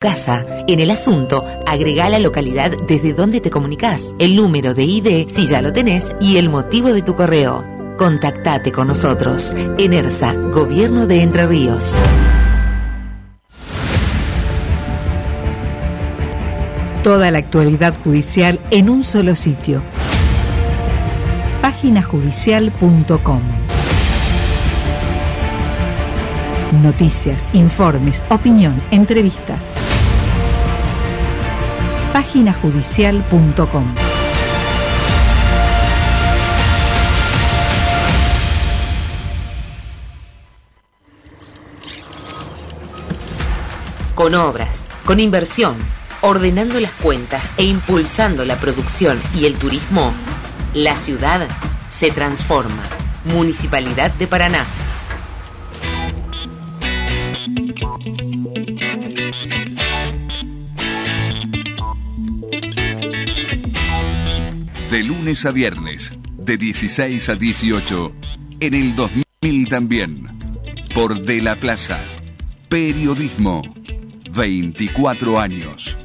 casa. En el asunto, agrega la localidad desde donde te comunicas, el número de ID si ya lo tenés y el motivo de tu correo. Contactate con nosotros. ERSA, Gobierno de Entre Ríos. Toda la actualidad judicial en un solo sitio. Páginajudicial.com Noticias, informes, opinión, entrevistas páginajudicial.com. Con obras, con inversión, ordenando las cuentas e impulsando la producción y el turismo, la ciudad se transforma. Municipalidad de Paraná. De lunes a viernes, de 16 a 18, en el 2000 también, por De la Plaza. Periodismo, 24 años.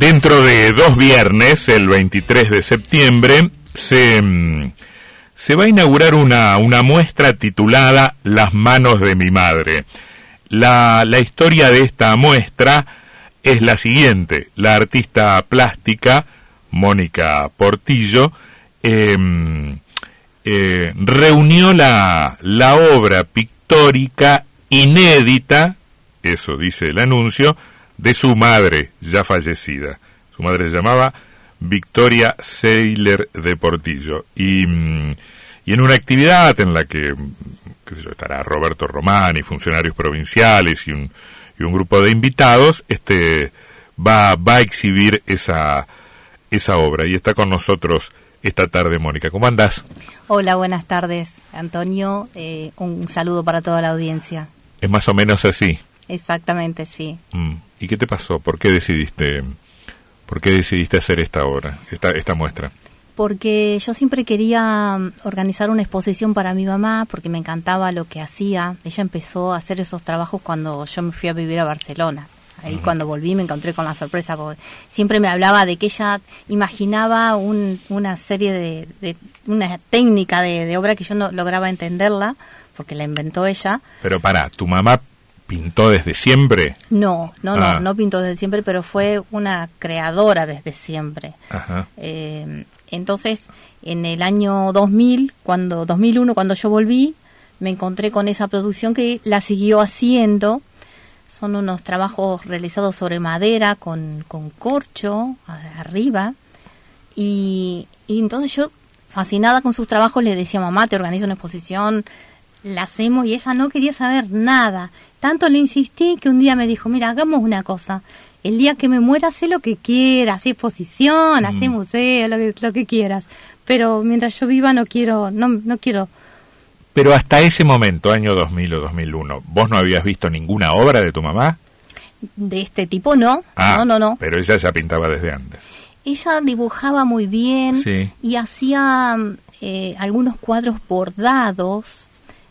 Dentro de dos viernes, el 23 de septiembre, se, mm, se va a inaugurar una, una muestra titulada Las manos de mi madre. La, la historia de esta muestra es la siguiente. La artista plástica, Mónica Portillo, em, eh, reunió la, la obra pictórica inédita, eso dice el anuncio, de su madre ya fallecida. Su madre se llamaba Victoria Seiler de Portillo. Y, mm, y en una actividad en la que qué sé yo, estará Roberto Román y funcionarios provinciales y un, y un grupo de invitados, este va, va a exhibir esa, esa obra. Y está con nosotros esta tarde, Mónica. ¿Cómo andás? Hola, buenas tardes, Antonio. Eh, un saludo para toda la audiencia. Es más o menos así. Exactamente, sí. Mm. ¿Y qué te pasó? ¿Por qué decidiste, por qué decidiste hacer esta obra, esta, esta muestra? Porque yo siempre quería mm, organizar una exposición para mi mamá, porque me encantaba lo que hacía. Ella empezó a hacer esos trabajos cuando yo me fui a vivir a Barcelona. Ahí cuando volví me encontré con la sorpresa, porque siempre me hablaba de que ella imaginaba un, una serie de, de una técnica de, de, obra que yo no lograba entenderla, porque la inventó ella. Pero para, ¿tu mamá pintó desde siempre? No, no, no, ah. no pintó desde siempre, pero fue una creadora desde siempre. Ajá. Eh, entonces, en el año 2000, cuando 2001, cuando yo volví, me encontré con esa producción que la siguió haciendo. Son unos trabajos realizados sobre madera con, con corcho arriba. Y, y entonces yo, fascinada con sus trabajos, le decía, mamá, te organizo una exposición, la hacemos, y ella no quería saber nada. Tanto le insistí que un día me dijo, mira, hagamos una cosa. El día que me muera, sé lo que quieras, haz exposición, haz Mm. museo, lo que, lo que quieras. Pero mientras yo viva no quiero, no, no quiero. Pero hasta ese momento, año 2000 o 2001, ¿vos no habías visto ninguna obra de tu mamá? De este tipo no, Ah, no, no, no. Pero ella ya pintaba desde antes. Ella dibujaba muy bien Sí. y hacía eh, algunos cuadros bordados.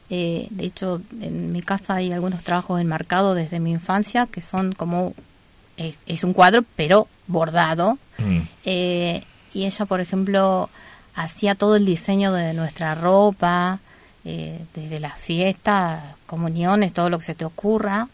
Eh, de hecho, en mi casa hay algunos trabajos enmarcados desde mi infancia que son como eh, es un cuadro pero bordado. Mm. Eh, y ella, por ejemplo, hacía todo el diseño de nuestra ropa, eh, desde las fiestas, comuniones, todo lo que se te ocurra.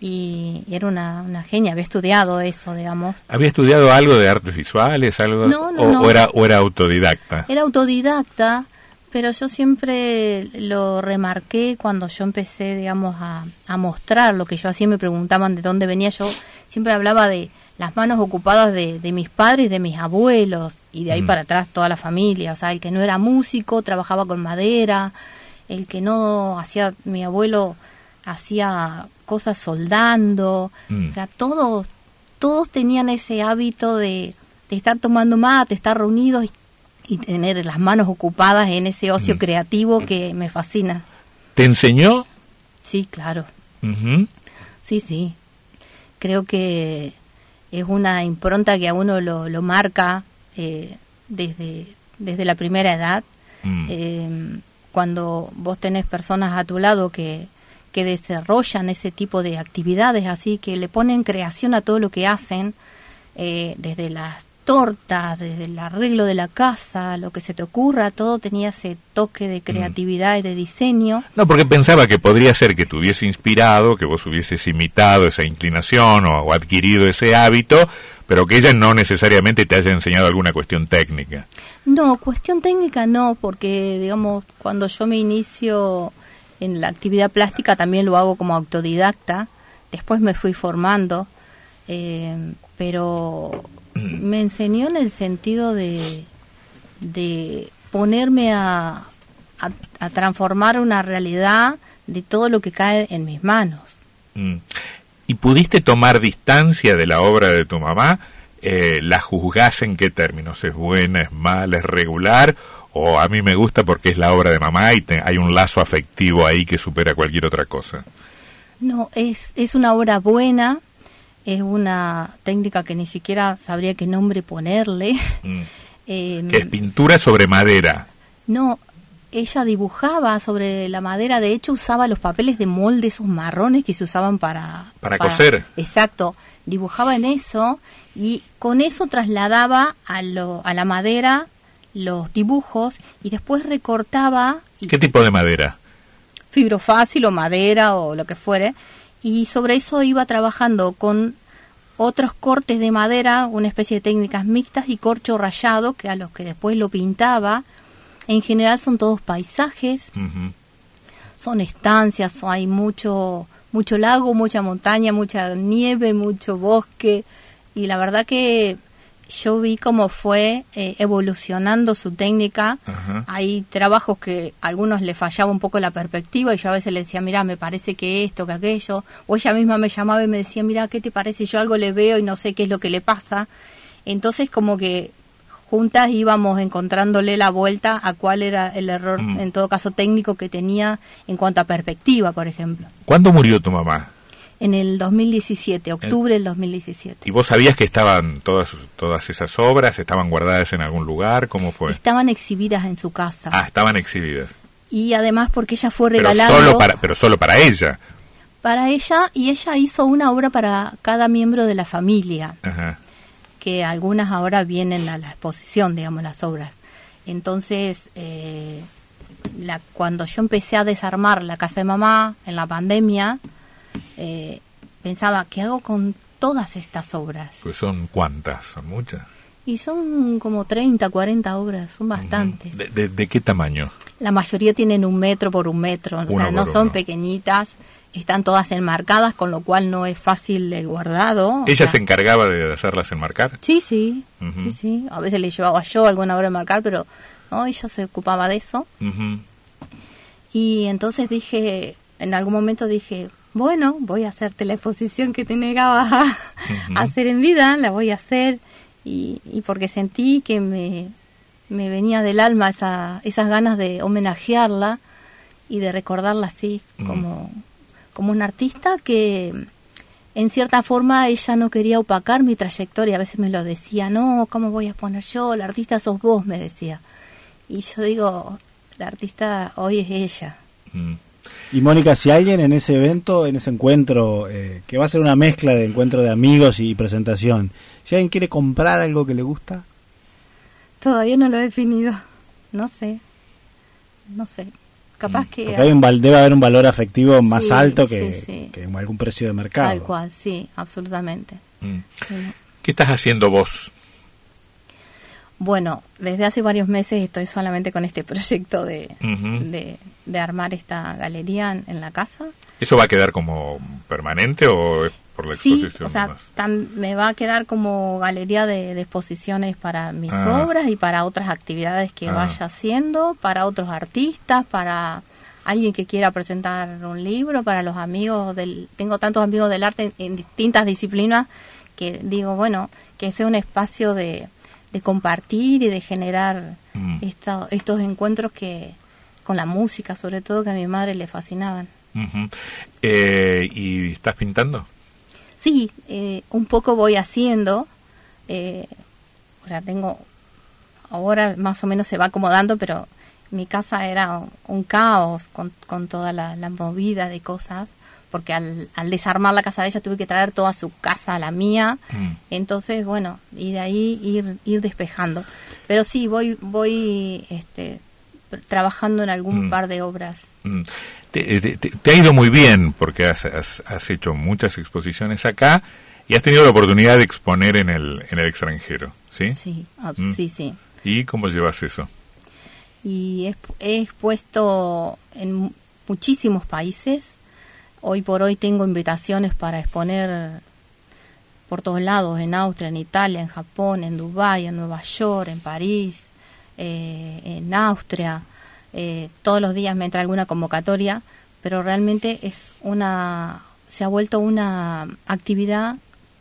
Y, y era una, una genia, había estudiado eso, digamos. ¿Había estudiado algo de artes visuales? algo No, no, o, no. o era, ¿O era autodidacta? Era autodidacta, pero yo siempre lo remarqué cuando yo empecé, digamos, a, a mostrar lo que yo hacía. Me preguntaban de dónde venía. Yo siempre hablaba de las manos ocupadas de, de mis padres y de mis abuelos, y de ahí Mm. para atrás toda la familia. O sea, el que no era músico trabajaba con madera, el que no hacía, mi abuelo hacía cosas soldando. Mm. O sea, todos, todos tenían ese hábito de, de estar tomando mate, estar reunidos y, y tener las manos ocupadas en ese ocio Mm. creativo que me fascina. ¿Te enseñó? Sí, claro. Sí, sí. Creo que es una impronta que a uno lo, lo marca eh, desde, desde la primera edad. Mm. Eh, cuando vos tenés personas a tu lado que, que desarrollan ese tipo de actividades, así que le ponen creación a todo lo que hacen, eh, desde las tortas, desde el arreglo de la casa, lo que se te ocurra, todo tenía ese toque de creatividad y de diseño. No, porque pensaba que podría ser que te hubiese inspirado, que vos hubieses imitado esa inclinación o, o adquirido ese hábito, pero que ella no necesariamente te haya enseñado alguna cuestión técnica. No, cuestión técnica no, porque digamos, cuando yo me inicio en la actividad plástica también lo hago como autodidacta, después me fui formando, eh, pero me enseñó en el sentido de, de ponerme a, a, a transformar una realidad de todo lo que cae en mis manos. Mm. ¿Y pudiste tomar distancia de la obra de tu mamá? Eh, ¿La juzgás en qué términos? ¿Es buena, es mala, es regular? ¿O a mí me gusta porque es la obra de mamá y te- hay un lazo afectivo ahí que supera cualquier otra cosa? No, es, es una obra buena, es una técnica que ni siquiera sabría qué nombre ponerle. Mm. Em, Que es pintura sobre madera. No, ella dibujaba sobre la madera, de hecho usaba los papeles de molde, esos marrones que se usaban para... Para coser. Exacto, dibujaba en eso y con eso trasladaba a, lo, a la madera los dibujos y después recortaba ¿Qué tipo de madera? fibrofácil o madera o lo que fuere y sobre eso iba trabajando con otros cortes de madera, una especie de técnicas mixtas y corcho rayado que a los que después lo pintaba. En general son todos paisajes, son estancias, hay mucho mucho lago, mucha montaña, mucha nieve, mucho bosque. Y la verdad que yo vi cómo fue eh, evolucionando su técnica. Ajá. Hay trabajos que a algunos le fallaba un poco la perspectiva y yo a veces le decía, mira, me parece que esto, que aquello. O ella misma me llamaba y me decía, mira, ¿qué te parece? Yo algo le veo y no sé qué es lo que le pasa. Entonces como que juntas íbamos encontrándole la vuelta a cuál era el error, Mm. en todo caso técnico, que tenía en cuanto a perspectiva, por ejemplo. ¿Cuándo murió tu mamá? En el 2017, octubre del 2017. ¿Y vos sabías que estaban todas, todas esas obras, estaban guardadas en algún lugar? ¿Cómo fue? Estaban exhibidas en su casa. Ah, estaban exhibidas. Y además porque ella fue Pero regalando... solo, para, pero solo para ella. para ella y ella hizo una obra para cada miembro de la familia, Ajá. que algunas ahora vienen a la exposición, digamos, las obras. Entonces, eh, la, cuando yo empecé a desarmar la casa de mamá en la pandemia, eh, pensaba, ¿qué hago con todas estas obras? Pues son cuántas, son muchas. Y son como 30, 40 obras, son bastantes. ¿De, de- de qué tamaño? La mayoría tienen un metro por un metro, o sea, no son uno. pequeñitas, están todas enmarcadas, con lo cual no es fácil el guardado. o ¿Ella sea, se encargaba de hacerlas enmarcar? Sí, sí, sí, sí. A veces le llevaba yo alguna hora de marcar, pero no, ella se ocupaba de eso. Y entonces dije, en algún momento dije, bueno, voy a hacerte la exposición que te negabas a, a hacer en vida, la voy a hacer. Y, y porque sentí que me, me venía del alma esa, esas ganas de homenajearla y de recordarla así, como, como una artista que en cierta forma ella no quería opacar mi trayectoria. A veces me lo decía, no, ¿cómo voy a poner yo? La artista sos vos, me decía. Y yo digo, la artista hoy es ella. Y Mónica, si alguien en ese evento, en ese encuentro, eh, que va a ser una mezcla de encuentro de amigos y presentación, si alguien quiere comprar algo que le gusta, Todavía no lo he definido. No sé. No sé. Capaz que... porque hay un, val- debe haber un valor afectivo más Sí, alto que, sí, sí. que algún precio de mercado. Tal cual, sí, absolutamente. Mm. ¿Qué estás haciendo vos? Bueno, desde hace varios meses estoy solamente con este proyecto de, de, de armar esta galería en, en la casa. ¿Eso va a quedar como permanente o es por la Sí, exposición o sea, me va a quedar como galería de, de exposiciones para mis Ah. obras y para otras actividades que Ah. vaya haciendo, para otros artistas, para alguien que quiera presentar un libro, para los amigos del... Tengo tantos amigos del arte en, en distintas disciplinas que digo, bueno, que sea un espacio de, de compartir y de generar Mm. esta- estos encuentros que con la música, sobre todo que a mi madre le fascinaban. Eh, ¿Y estás pintando? Sí, eh, un poco voy haciendo, eh, o sea, tengo, ahora más o menos se va acomodando, pero mi casa era un, un caos con, con toda la, la movida de cosas, porque al, al desarmar la casa de ella tuve que traer toda su casa a la mía, Mm. entonces, bueno, y de ahí ir, ir despejando. Pero sí, voy, voy este, trabajando en algún Mm. par de obras. Mm. Te, te- te- ha ido muy bien porque has, has- has hecho muchas exposiciones acá y has tenido la oportunidad de exponer en el, en el extranjero, ¿sí? Sí, ah, sí, sí. ¿Y cómo llevas eso? y he, he expuesto en mu- muchísimos países. Hoy por hoy tengo invitaciones para exponer por todos lados, en Austria, en Italia, en Japón, en Dubái, en Nueva York, en París, eh, en Austria. Eh, todos los días me entra alguna convocatoria, pero realmente es una se ha vuelto una actividad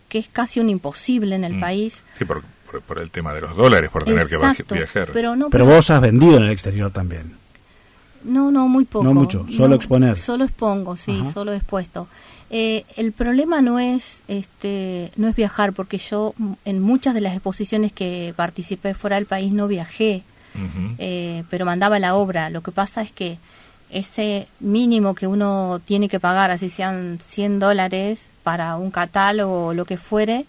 que es casi un imposible en el Mm. país. Sí, por, por, por el tema de los dólares, por tener que Exacto, viajar. Pero no, Pero vos has vendido en el exterior también. No, no, muy poco. No mucho, solo exponer. Solo expongo, sí, Ajá. solo expuesto. Eh, el problema no es, este, no es viajar, porque yo mm, en muchas de las exposiciones que participé fuera del país no viajé, eh, pero mandaba la obra. Lo que pasa es que ese mínimo que uno tiene que pagar, así sean 100 dólares para un catálogo o lo que fuere,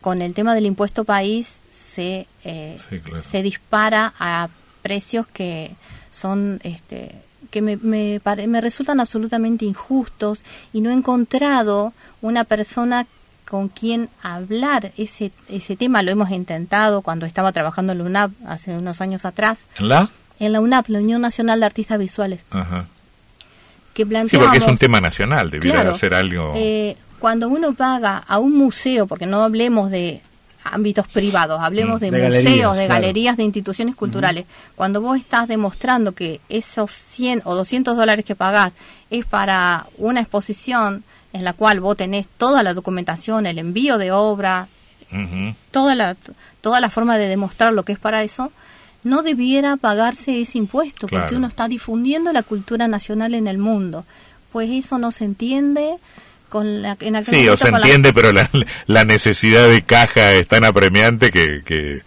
con el tema del impuesto país se, eh, Sí, claro. se dispara a precios que son este que me, me, pare- me resultan absolutamente injustos y no he encontrado una persona con quien hablar ese, ese tema. Lo hemos intentado cuando estaba trabajando en la UNAP hace unos años atrás ¿En la? en la UNAP, la Unión Nacional de Artistas Visuales, Ajá. que Sí, porque es un tema nacional, debiera Claro, ser algo... eh, cuando uno paga a un museo, porque no hablemos de ámbitos privados, hablemos Mm. de, De museos, galerías, de claro. galerías, de instituciones culturales, cuando vos estás demostrando que esos 100 o 200 dólares que pagás es para una exposición en la cual vos tenés toda la documentación, el envío de obra, toda la, toda la forma de demostrar lo que es para eso, no debiera pagarse ese impuesto, Claro. porque uno está difundiendo la cultura nacional en el mundo. Pues eso no se entiende. Con la, en Sí, o se con la- entiende, pero la, la necesidad de caja es tan apremiante que, que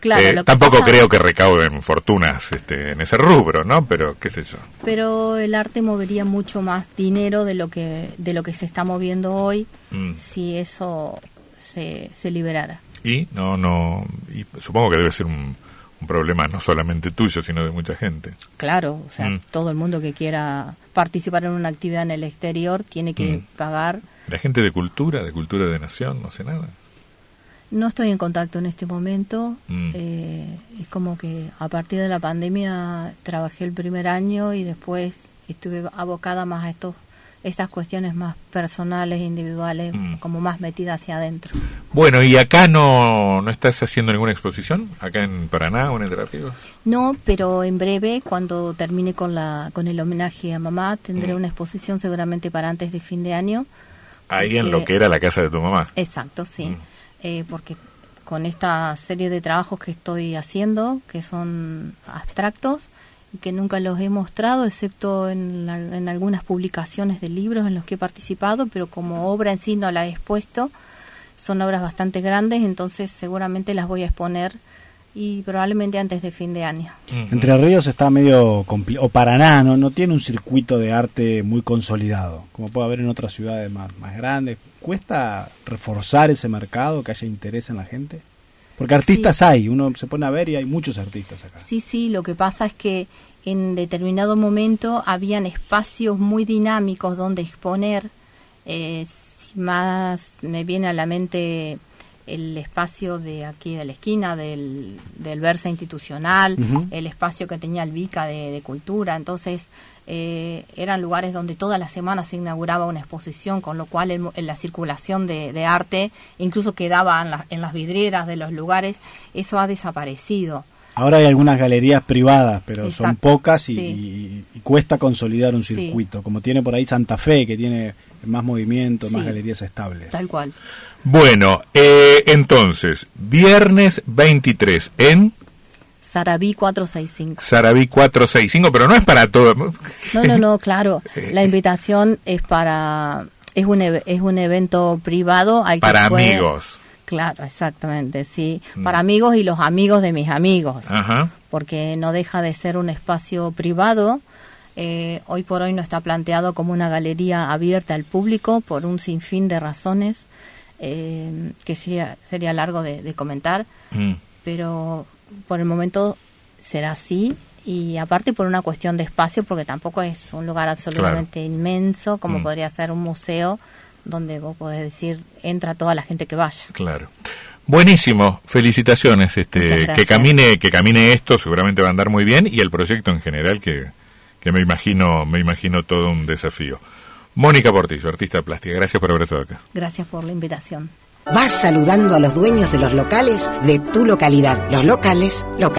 Claro, eh, tampoco pasa- creo que recauden fortunas este, en ese rubro, ¿no? Pero qué sé yo. Pero el arte movería mucho más dinero de lo que de lo que se está moviendo hoy Mm. si eso se, se liberara. Y no, no, y supongo que debe ser un, un problema no solamente tuyo, sino de mucha gente. Claro, o sea, Mm. todo el mundo que quiera participar en una actividad en el exterior tiene que Mm. pagar La gente de cultura, de cultura de nación, no sé nada. No estoy en contacto en este momento. Mm. Eh, es como que a partir de la pandemia trabajé el primer año y después estuve abocada más a estos estas cuestiones más personales, individuales, Mm. como más metida hacia adentro. Bueno, ¿y acá no, no estás haciendo ninguna exposición? ¿Acá en Paraná o en Entre Ríos? No, pero en breve, cuando termine con la con el homenaje a mamá, tendré Mm. una exposición seguramente para antes de fin de año. Ahí en lo que era la casa de tu mamá. Exacto, sí. Mm. Eh, porque con esta serie de trabajos que estoy haciendo, que son abstractos, que nunca los he mostrado, excepto en, la- en algunas publicaciones de libros en los que he participado, pero como obra en sí no la he expuesto, son obras bastante grandes, entonces seguramente las voy a exponer y probablemente antes de fin de año. Entre Ríos está medio complicado, o Paraná, ¿no? no tiene un circuito de arte muy consolidado, como puede haber en otras ciudades más, más grandes. ¿Cuesta reforzar ese mercado, que haya interés en la gente? Porque artistas hay, uno se pone a ver y hay muchos artistas acá. Sí, sí, lo que pasa es que en determinado momento habían espacios muy dinámicos donde exponer. eh, más me viene a la mente el espacio de aquí de la esquina del, del Versa Institucional, el espacio que tenía el Vica de, de Cultura. Entonces, eh, eran lugares donde todas las semanas se inauguraba una exposición, con lo cual el en la circulación de, de arte incluso quedaba en, la- en las vidrieras de los lugares. Eso ha desaparecido. Ahora hay algunas galerías privadas, pero son pocas y, sí. y- y cuesta consolidar un Sí. circuito, como tiene por ahí Santa Fe, que tiene más movimiento, más galerías estables. Tal cual. Bueno, eh, entonces, viernes 23 en... Sarabí 465. Sarabí 465, pero no es para todo. No, no, no, claro. La invitación es para es un es un evento privado al para amigos. Claro, exactamente, sí, mm. para amigos y los amigos de mis amigos. Ajá. Porque no deja de ser un espacio privado. Eh, hoy por hoy no está planteado como una galería abierta al público por un sinfín de razones eh, que sería, sería largo de, comentar, mm. pero por el momento será así y aparte por una cuestión de espacio porque tampoco es un lugar absolutamente inmenso como mm. podría ser un museo donde vos podés decir entra toda la gente que vaya. Claro. Buenísimo, felicitaciones, este que camine que camine esto, seguramente va a andar muy bien y el proyecto en general que, que me imagino me imagino todo un desafío. Mónica Portillo, artista plástica, gracias por haber estado acá. Gracias por la invitación. Vas saludando a los dueños de los locales de tu localidad. Los locales, locales.